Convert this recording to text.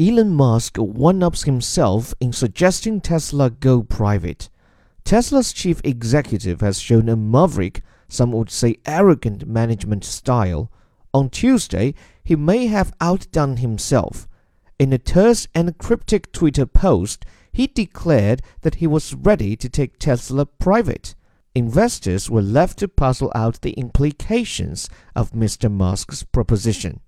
Elon Musk one-ups himself in suggesting Tesla go private. Tesla's chief executive has shown a maverick, some would say arrogant management style. On Tuesday, he may have outdone himself. In a terse and cryptic Twitter post, he declared that he was ready to take Tesla private. Investors were left to puzzle out the implications of Mr. Musk's proposition.